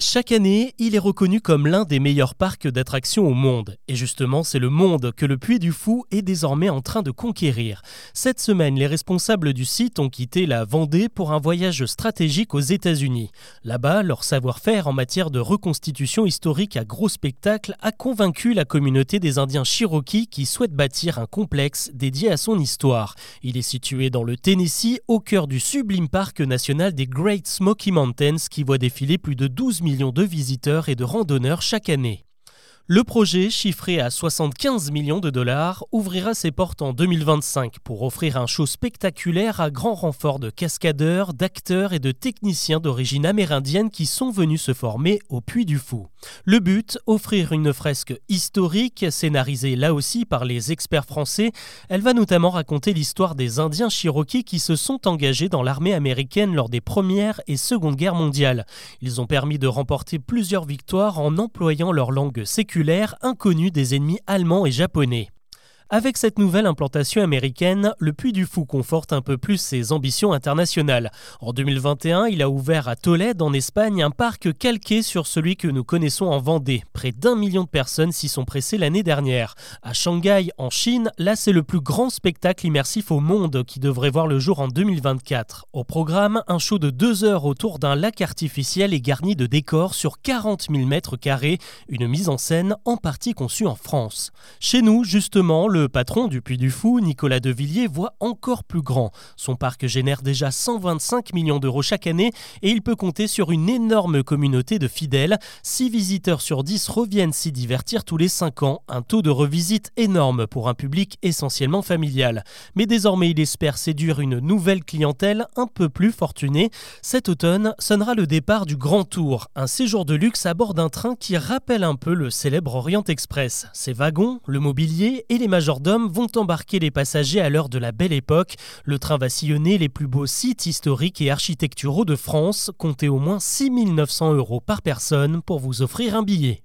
Chaque année, il est reconnu comme l'un des meilleurs parcs d'attractions au monde. Et justement, c'est le monde que le Puy du Fou est désormais en train de conquérir. Cette semaine, les responsables du site ont quitté la Vendée pour un voyage stratégique aux États-Unis. Là-bas, leur savoir-faire en matière de reconstitution historique à gros spectacle a convaincu la communauté des Indiens Cherokee qui souhaitent bâtir un complexe dédié à son histoire. Il est situé dans le Tennessee, au cœur du sublime parc national des Great Smoky Mountains qui voit défiler plus de 12 millions de visiteurs et de randonneurs chaque année. Le projet, chiffré à 75 millions de dollars, ouvrira ses portes en 2025 pour offrir un show spectaculaire à grand renfort de cascadeurs, d'acteurs et de techniciens d'origine amérindienne qui sont venus se former au Puy du Fou. Le but, offrir une fresque historique, scénarisée là aussi par les experts français. Elle va notamment raconter l'histoire des Indiens Cherokees qui se sont engagés dans l'armée américaine lors des Premières et Secondes Guerres mondiales. Ils ont permis de remporter plusieurs victoires en employant leur langue séculaire inconnu des ennemis allemands et japonais. Avec cette nouvelle implantation américaine, le Puy du Fou conforte un peu plus ses ambitions internationales. En 2021, il a ouvert à Tolède, en Espagne, un parc calqué sur celui que nous connaissons en Vendée. Près d'un million de personnes s'y sont pressées l'année dernière. À Shanghai, en Chine, là c'est le plus grand spectacle immersif au monde qui devrait voir le jour en 2024. Au programme, un show de deux heures autour d'un lac artificiel et garni de décors sur 40 000 mètres carrés, une mise en scène en partie conçue en France. Chez nous, justement, le le patron du Puy du Fou, Nicolas Devilliers, voit encore plus grand. Son parc génère déjà 125 millions d'euros chaque année et il peut compter sur une énorme communauté de fidèles. 6 visiteurs sur 10 reviennent s'y divertir tous les 5 ans, un taux de revisite énorme pour un public essentiellement familial. Mais désormais, il espère séduire une nouvelle clientèle un peu plus fortunée. Cet automne sonnera le départ du Grand Tour, un séjour de luxe à bord d'un train qui rappelle un peu le célèbre Orient Express. Ses wagons, le mobilier et les majors vont embarquer les passagers à l'heure de la belle époque. Le train va sillonner les plus beaux sites historiques et architecturaux de France. Comptez au moins 6 900 euros par personne pour vous offrir un billet.